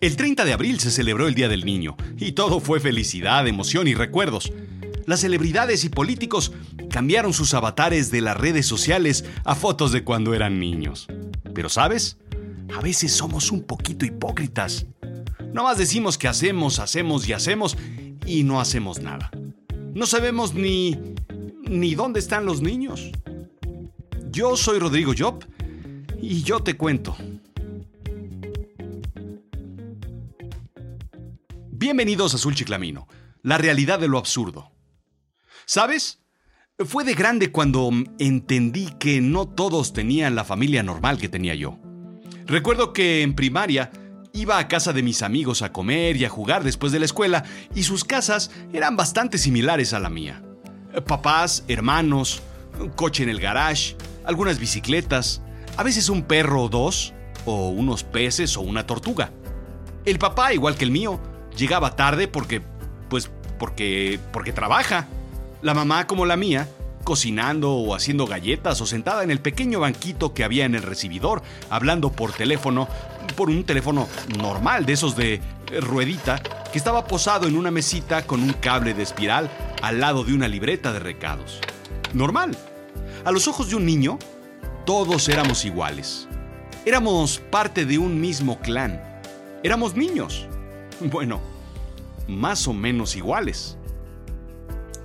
El 30 de abril se celebró el Día del Niño y todo fue felicidad, emoción y recuerdos. Las celebridades y políticos cambiaron sus avatares de las redes sociales a fotos de cuando eran niños. Pero sabes, a veces somos un poquito hipócritas. No más decimos que hacemos, hacemos y hacemos y no hacemos nada. No sabemos ni ni dónde están los niños. Yo soy Rodrigo Job y yo te cuento. Bienvenidos a Azul Chiclamino, la realidad de lo absurdo. ¿Sabes? Fue de grande cuando entendí que no todos tenían la familia normal que tenía yo. Recuerdo que en primaria iba a casa de mis amigos a comer y a jugar después de la escuela y sus casas eran bastante similares a la mía. Papás, hermanos, un coche en el garage, algunas bicicletas, a veces un perro o dos, o unos peces o una tortuga. El papá, igual que el mío, llegaba tarde porque, pues, porque, porque trabaja. La mamá, como la mía, cocinando o haciendo galletas o sentada en el pequeño banquito que había en el recibidor, hablando por teléfono, por un teléfono normal, de esos de ruedita, que estaba posado en una mesita con un cable de espiral al lado de una libreta de recados. Normal. A los ojos de un niño, todos éramos iguales. Éramos parte de un mismo clan. Éramos niños. Bueno, más o menos iguales.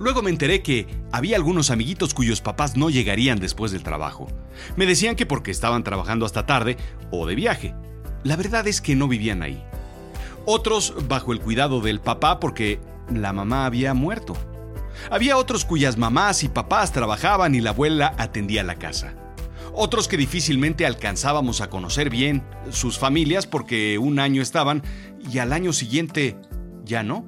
Luego me enteré que había algunos amiguitos cuyos papás no llegarían después del trabajo. Me decían que porque estaban trabajando hasta tarde o de viaje. La verdad es que no vivían ahí. Otros bajo el cuidado del papá porque la mamá había muerto. Había otros cuyas mamás y papás trabajaban y la abuela atendía la casa. Otros que difícilmente alcanzábamos a conocer bien sus familias porque un año estaban y al año siguiente ya no.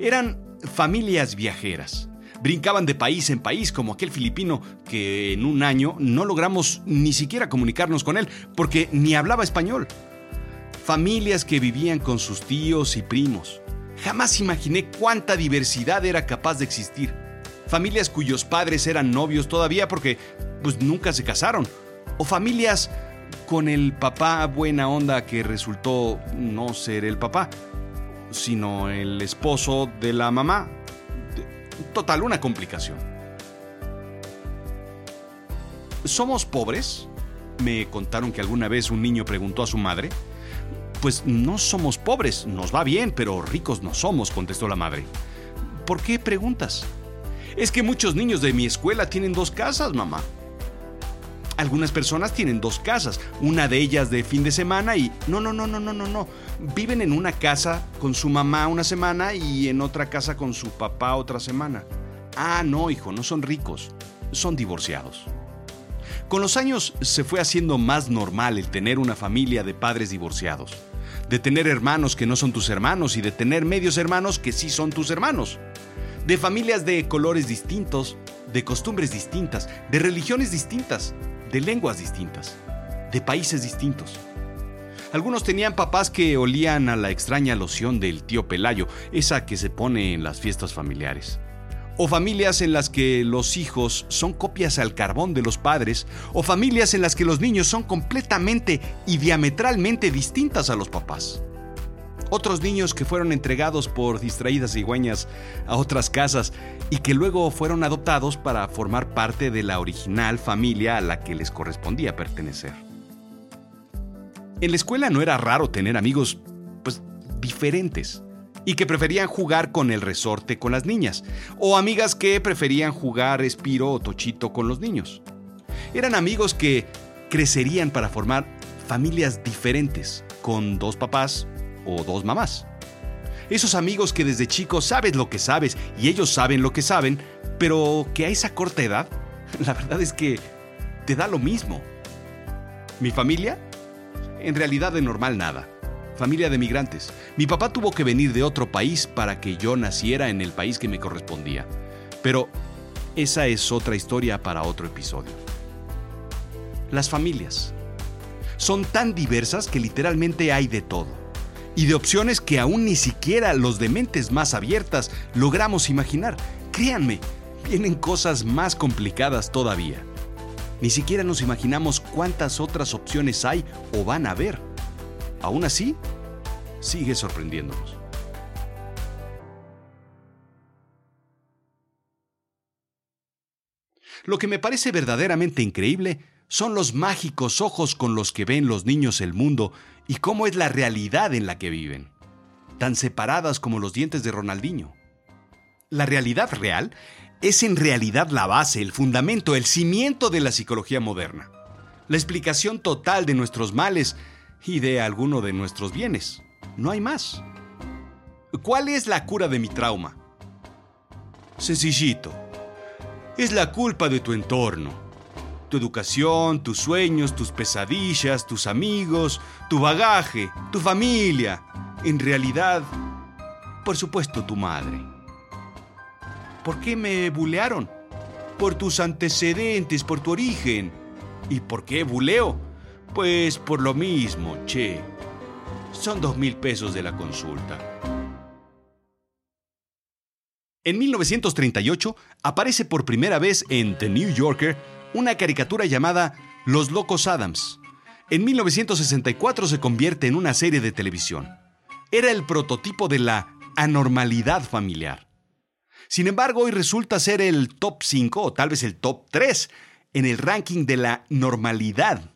Eran familias viajeras. Brincaban de país en país como aquel filipino que en un año no logramos ni siquiera comunicarnos con él porque ni hablaba español. Familias que vivían con sus tíos y primos. Jamás imaginé cuánta diversidad era capaz de existir. Familias cuyos padres eran novios todavía porque pues nunca se casaron. O familias con el papá buena onda que resultó no ser el papá sino el esposo de la mamá. Total, una complicación. ¿Somos pobres? Me contaron que alguna vez un niño preguntó a su madre. Pues no somos pobres, nos va bien, pero ricos no somos, contestó la madre. ¿Por qué preguntas? Es que muchos niños de mi escuela tienen dos casas, mamá. Algunas personas tienen dos casas, una de ellas de fin de semana y... No, no, no, no, no, no, no. Viven en una casa con su mamá una semana y en otra casa con su papá otra semana. Ah, no, hijo, no son ricos, son divorciados. Con los años se fue haciendo más normal el tener una familia de padres divorciados, de tener hermanos que no son tus hermanos y de tener medios hermanos que sí son tus hermanos, de familias de colores distintos, de costumbres distintas, de religiones distintas, de lenguas distintas, de países distintos. Algunos tenían papás que olían a la extraña loción del tío Pelayo, esa que se pone en las fiestas familiares. O familias en las que los hijos son copias al carbón de los padres, o familias en las que los niños son completamente y diametralmente distintas a los papás. Otros niños que fueron entregados por distraídas cigüeñas a otras casas y que luego fueron adoptados para formar parte de la original familia a la que les correspondía pertenecer. En la escuela no era raro tener amigos, pues, diferentes y que preferían jugar con el resorte con las niñas, o amigas que preferían jugar espiro o tochito con los niños. Eran amigos que crecerían para formar familias diferentes, con dos papás, o dos mamás. Esos amigos que desde chicos sabes lo que sabes y ellos saben lo que saben, pero que a esa corta edad, la verdad es que te da lo mismo. ¿Mi familia? En realidad de normal nada. Familia de migrantes. Mi papá tuvo que venir de otro país para que yo naciera en el país que me correspondía. Pero esa es otra historia para otro episodio. Las familias. Son tan diversas que literalmente hay de todo y de opciones que aún ni siquiera los de mentes más abiertas logramos imaginar. Créanme, vienen cosas más complicadas todavía. Ni siquiera nos imaginamos cuántas otras opciones hay o van a haber. Aún así, sigue sorprendiéndonos. Lo que me parece verdaderamente increíble son los mágicos ojos con los que ven los niños el mundo y cómo es la realidad en la que viven, tan separadas como los dientes de Ronaldinho. La realidad real es en realidad la base, el fundamento, el cimiento de la psicología moderna, la explicación total de nuestros males y de alguno de nuestros bienes. No hay más. ¿Cuál es la cura de mi trauma? Sencillito. Es la culpa de tu entorno. Tu educación, tus sueños, tus pesadillas, tus amigos, tu bagaje, tu familia. En realidad, por supuesto, tu madre. ¿Por qué me bulearon? Por tus antecedentes, por tu origen. ¿Y por qué buleo? Pues por lo mismo, che. Son dos mil pesos de la consulta. En 1938 aparece por primera vez en The New Yorker una caricatura llamada Los Locos Adams. En 1964 se convierte en una serie de televisión. Era el prototipo de la anormalidad familiar. Sin embargo, hoy resulta ser el top 5 o tal vez el top 3 en el ranking de la normalidad.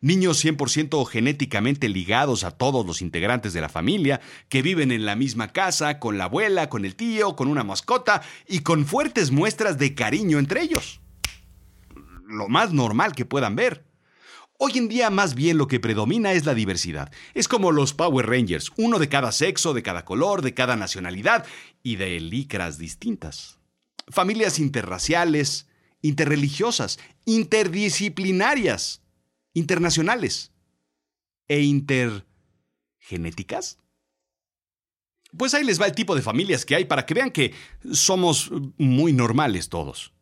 Niños 100% genéticamente ligados a todos los integrantes de la familia, que viven en la misma casa, con la abuela, con el tío, con una mascota y con fuertes muestras de cariño entre ellos. Lo más normal que puedan ver. Hoy en día más bien lo que predomina es la diversidad. Es como los Power Rangers, uno de cada sexo, de cada color, de cada nacionalidad y de licras distintas. Familias interraciales, interreligiosas, interdisciplinarias, internacionales e intergenéticas. Pues ahí les va el tipo de familias que hay para que vean que somos muy normales todos.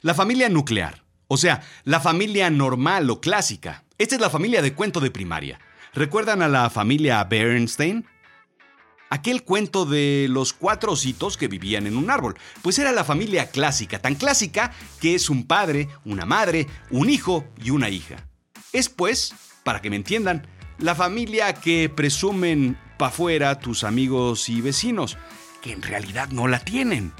La familia nuclear o sea, la familia normal o clásica. Esta es la familia de cuento de primaria. ¿Recuerdan a la familia Bernstein? Aquel cuento de los cuatro ositos que vivían en un árbol. Pues era la familia clásica, tan clásica que es un padre, una madre, un hijo y una hija. Es pues, para que me entiendan, la familia que presumen pa' fuera tus amigos y vecinos, que en realidad no la tienen.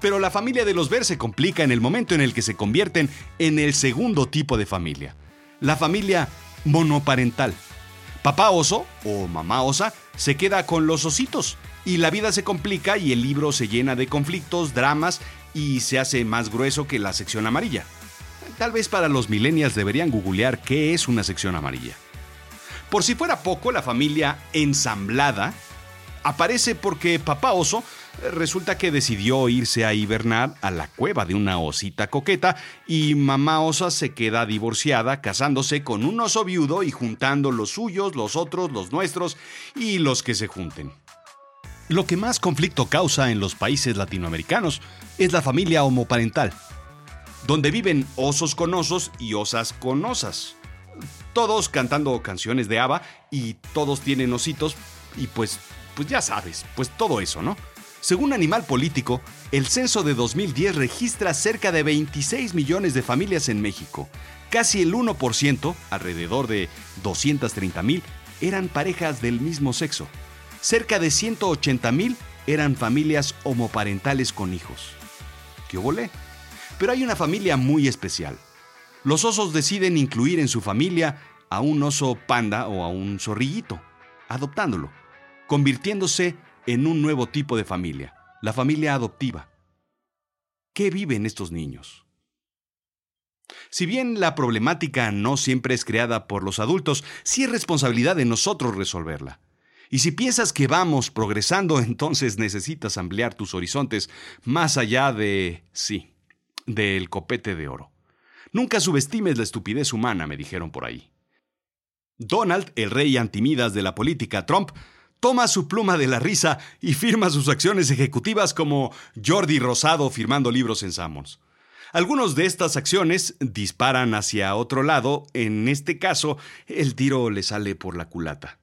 Pero la familia de los Ver se complica en el momento en el que se convierten en el segundo tipo de familia, la familia monoparental. Papá oso o mamá osa se queda con los ositos y la vida se complica y el libro se llena de conflictos, dramas y se hace más grueso que la sección amarilla. Tal vez para los millennials deberían googlear qué es una sección amarilla. Por si fuera poco, la familia ensamblada aparece porque papá oso resulta que decidió irse a hibernar a la cueva de una osita coqueta y mamá osa se queda divorciada casándose con un oso viudo y juntando los suyos, los otros, los nuestros y los que se junten. Lo que más conflicto causa en los países latinoamericanos es la familia homoparental, donde viven osos con osos y osas con osas. Todos cantando canciones de ABBA y todos tienen ositos y pues, pues ya sabes, pues todo eso, ¿no? Según Animal Político, el censo de 2010 registra cerca de 26 millones de familias en México. Casi el 1%, alrededor de 230 mil, eran parejas del mismo sexo. Cerca de 180 mil eran familias homoparentales con hijos. ¿Qué volé? Pero hay una familia muy especial. Los osos deciden incluir en su familia a un oso panda o a un zorrillito, adoptándolo, convirtiéndose en un nuevo tipo de familia, la familia adoptiva. ¿Qué viven estos niños? Si bien la problemática no siempre es creada por los adultos, sí es responsabilidad de nosotros resolverla. Y si piensas que vamos progresando, entonces necesitas ampliar tus horizontes más allá de... sí, del copete de oro. Nunca subestimes la estupidez humana, me dijeron por ahí. Donald, el rey antimidas de la política Trump, toma su pluma de la risa y firma sus acciones ejecutivas como Jordi Rosado firmando libros en Sammons. Algunos de estas acciones disparan hacia otro lado, en este caso el tiro le sale por la culata.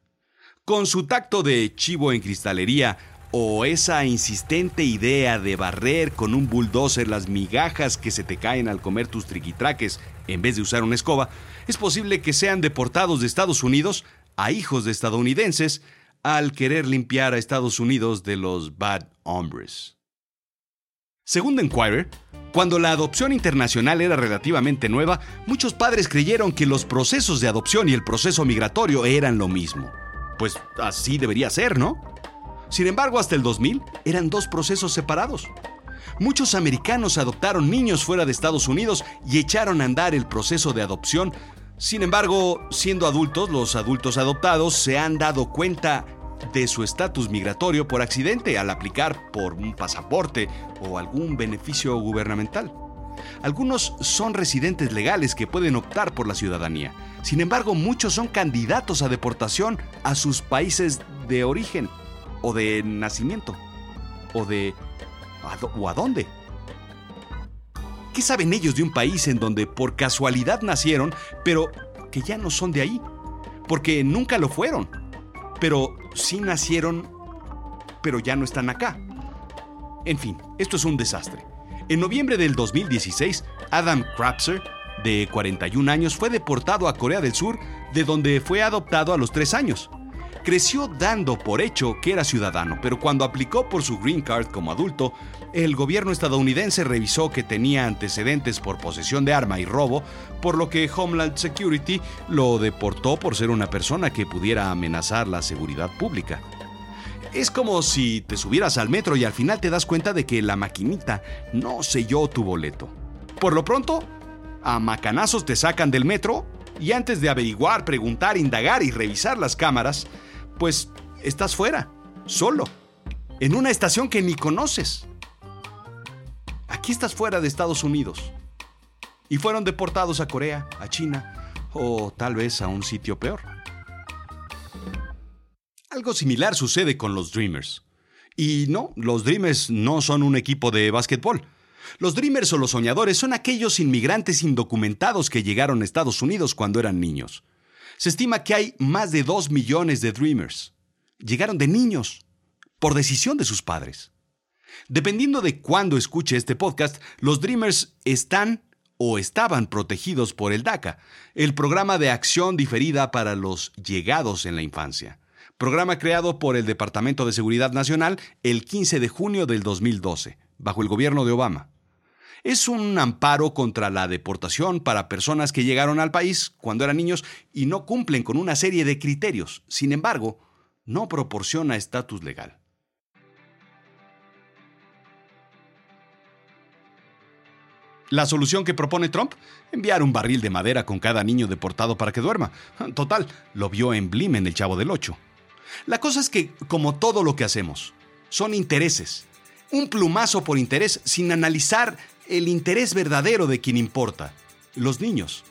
Con su tacto de chivo en cristalería o esa insistente idea de barrer con un bulldozer las migajas que se te caen al comer tus triquitraques en vez de usar una escoba, es posible que sean deportados de Estados Unidos a hijos de estadounidenses al querer limpiar a Estados Unidos de los bad hombres. Según The Enquirer, cuando la adopción internacional era relativamente nueva, muchos padres creyeron que los procesos de adopción y el proceso migratorio eran lo mismo. Pues así debería ser, ¿no? Sin embargo, hasta el 2000 eran dos procesos separados. Muchos americanos adoptaron niños fuera de Estados Unidos y echaron a andar el proceso de adopción. Sin embargo, siendo adultos, los adultos adoptados se han dado cuenta de su estatus migratorio por accidente al aplicar por un pasaporte o algún beneficio gubernamental. Algunos son residentes legales que pueden optar por la ciudadanía. Sin embargo, muchos son candidatos a deportación a sus países de origen o de nacimiento o de a dónde. ¿Qué saben ellos de un país en donde por casualidad nacieron, pero que ya no son de ahí? Porque nunca lo fueron pero sí nacieron, pero ya no están acá. En fin, esto es un desastre. En noviembre del 2016, Adam Krapser, de 41 años, fue deportado a Corea del Sur, de donde fue adoptado a los 3 años. Creció dando por hecho que era ciudadano, pero cuando aplicó por su green card como adulto, el gobierno estadounidense revisó que tenía antecedentes por posesión de arma y robo, por lo que Homeland Security lo deportó por ser una persona que pudiera amenazar la seguridad pública. Es como si te subieras al metro y al final te das cuenta de que la maquinita no selló tu boleto. Por lo pronto, a macanazos te sacan del metro y antes de averiguar, preguntar, indagar y revisar las cámaras, pues estás fuera, solo, en una estación que ni conoces. Aquí estás fuera de Estados Unidos. Y fueron deportados a Corea, a China o tal vez a un sitio peor. Algo similar sucede con los Dreamers. Y no, los Dreamers no son un equipo de básquetbol. Los Dreamers o los soñadores son aquellos inmigrantes indocumentados que llegaron a Estados Unidos cuando eran niños. Se estima que hay más de 2 millones de Dreamers. Llegaron de niños, por decisión de sus padres. Dependiendo de cuándo escuche este podcast, los Dreamers están o estaban protegidos por el DACA, el Programa de Acción Diferida para los Llegados en la Infancia, programa creado por el Departamento de Seguridad Nacional el 15 de junio del 2012, bajo el gobierno de Obama es un amparo contra la deportación para personas que llegaron al país cuando eran niños y no cumplen con una serie de criterios. Sin embargo, no proporciona estatus legal. La solución que propone Trump, enviar un barril de madera con cada niño deportado para que duerma. Total, lo vio en Blim en El Chavo del Ocho. La cosa es que, como todo lo que hacemos, son intereses. Un plumazo por interés sin analizar el interés verdadero de quien importa, los niños.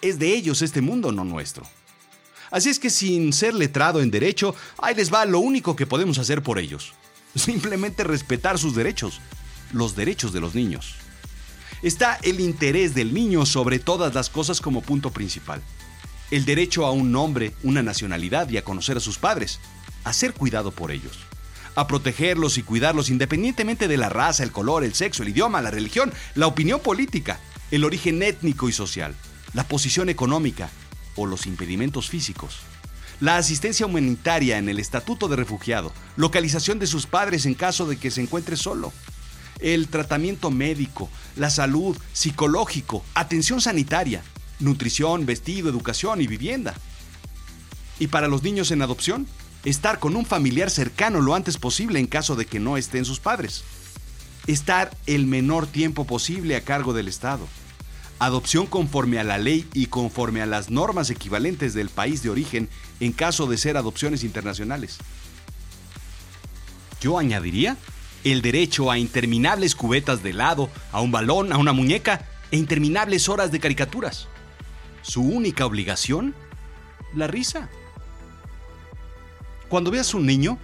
Es de ellos este mundo, no nuestro. Así es que sin ser letrado en derecho, ahí les va lo único que podemos hacer por ellos. Simplemente respetar sus derechos, los derechos de los niños. Está el interés del niño sobre todas las cosas como punto principal. El derecho a un nombre, una nacionalidad y a conocer a sus padres, a ser cuidado por ellos a protegerlos y cuidarlos independientemente de la raza, el color, el sexo, el idioma, la religión, la opinión política, el origen étnico y social, la posición económica o los impedimentos físicos. La asistencia humanitaria en el estatuto de refugiado, localización de sus padres en caso de que se encuentre solo, el tratamiento médico, la salud, psicológico, atención sanitaria, nutrición, vestido, educación y vivienda. ¿Y para los niños en adopción? Estar con un familiar cercano lo antes posible en caso de que no estén sus padres. Estar el menor tiempo posible a cargo del Estado. Adopción conforme a la ley y conforme a las normas equivalentes del país de origen en caso de ser adopciones internacionales. Yo añadiría el derecho a interminables cubetas de helado, a un balón, a una muñeca e interminables horas de caricaturas. Su única obligación, la risa. Cuando veas un niño,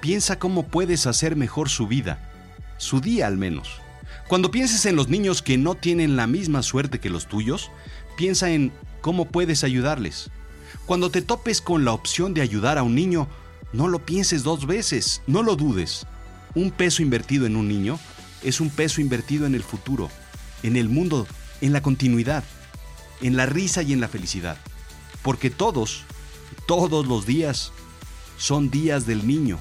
piensa cómo puedes hacer mejor su vida, su día al menos. Cuando pienses en los niños que no tienen la misma suerte que los tuyos, piensa en cómo puedes ayudarles. Cuando te topes con la opción de ayudar a un niño, no lo pienses dos veces, no lo dudes. Un peso invertido en un niño es un peso invertido en el futuro, en el mundo, en la continuidad, en la risa y en la felicidad. Porque todos Todos los días son días del niño.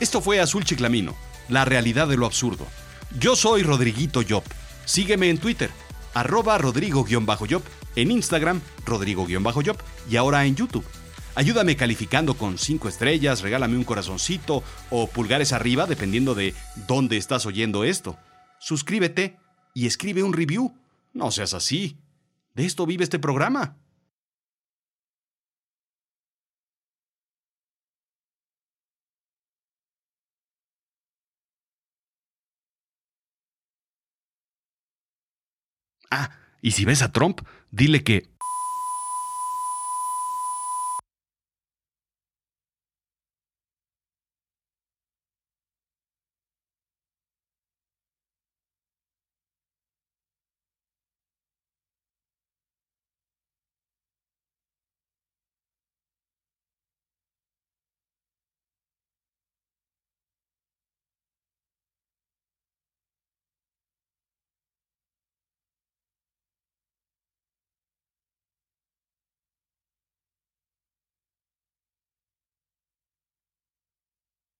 Esto fue Azul Chiclamino, la realidad de lo absurdo. Yo soy Rodriguito Job. Sígueme en Twitter, arroba Rodrigo-Job, en Instagram, Rodrigo-Job y ahora en YouTube. Ayúdame calificando con 5 estrellas, regálame un corazoncito o pulgares arriba dependiendo de dónde estás oyendo esto. Suscríbete y escribe un review. No seas así. De esto vive este programa. Ah, y si ves a Trump, dile que